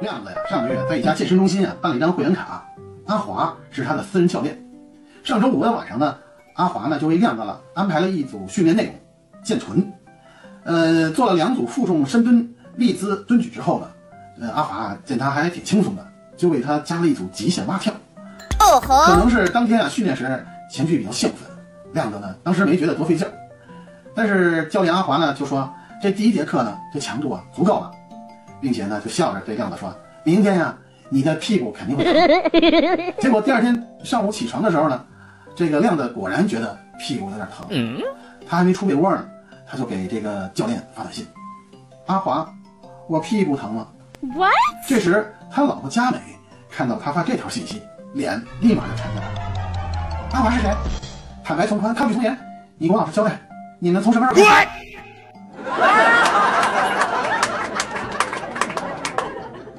亮子呀，上个月在一家健身中心啊办了一张会员卡，阿华是他的私人教练。上周五的晚上呢，阿华呢就为亮子了安排了一组训练内容，健臀。呃，做了两组负重深蹲、立姿蹲举之后呢，呃，阿华见他还挺轻松的，就为他加了一组极限蛙跳。哦吼！可能是当天啊训练时情绪比较兴奋，亮子呢当时没觉得多费劲儿，但是教练阿华呢就说这第一节课呢这强度啊足够了，并且呢就笑着对亮子说：“明天呀你的屁股肯定会疼。”结果第二天上午起床的时候呢，这个亮子果然觉得屁股有点疼，他还没出被窝呢。他就给这个教练发短信：“阿华，我屁股疼了。” What？这时他老婆佳美看到他发这条信息，脸立马就沉下来了。阿华是谁？坦白从宽，抗拒从严。你给我老实交代，你们从什么时候开始？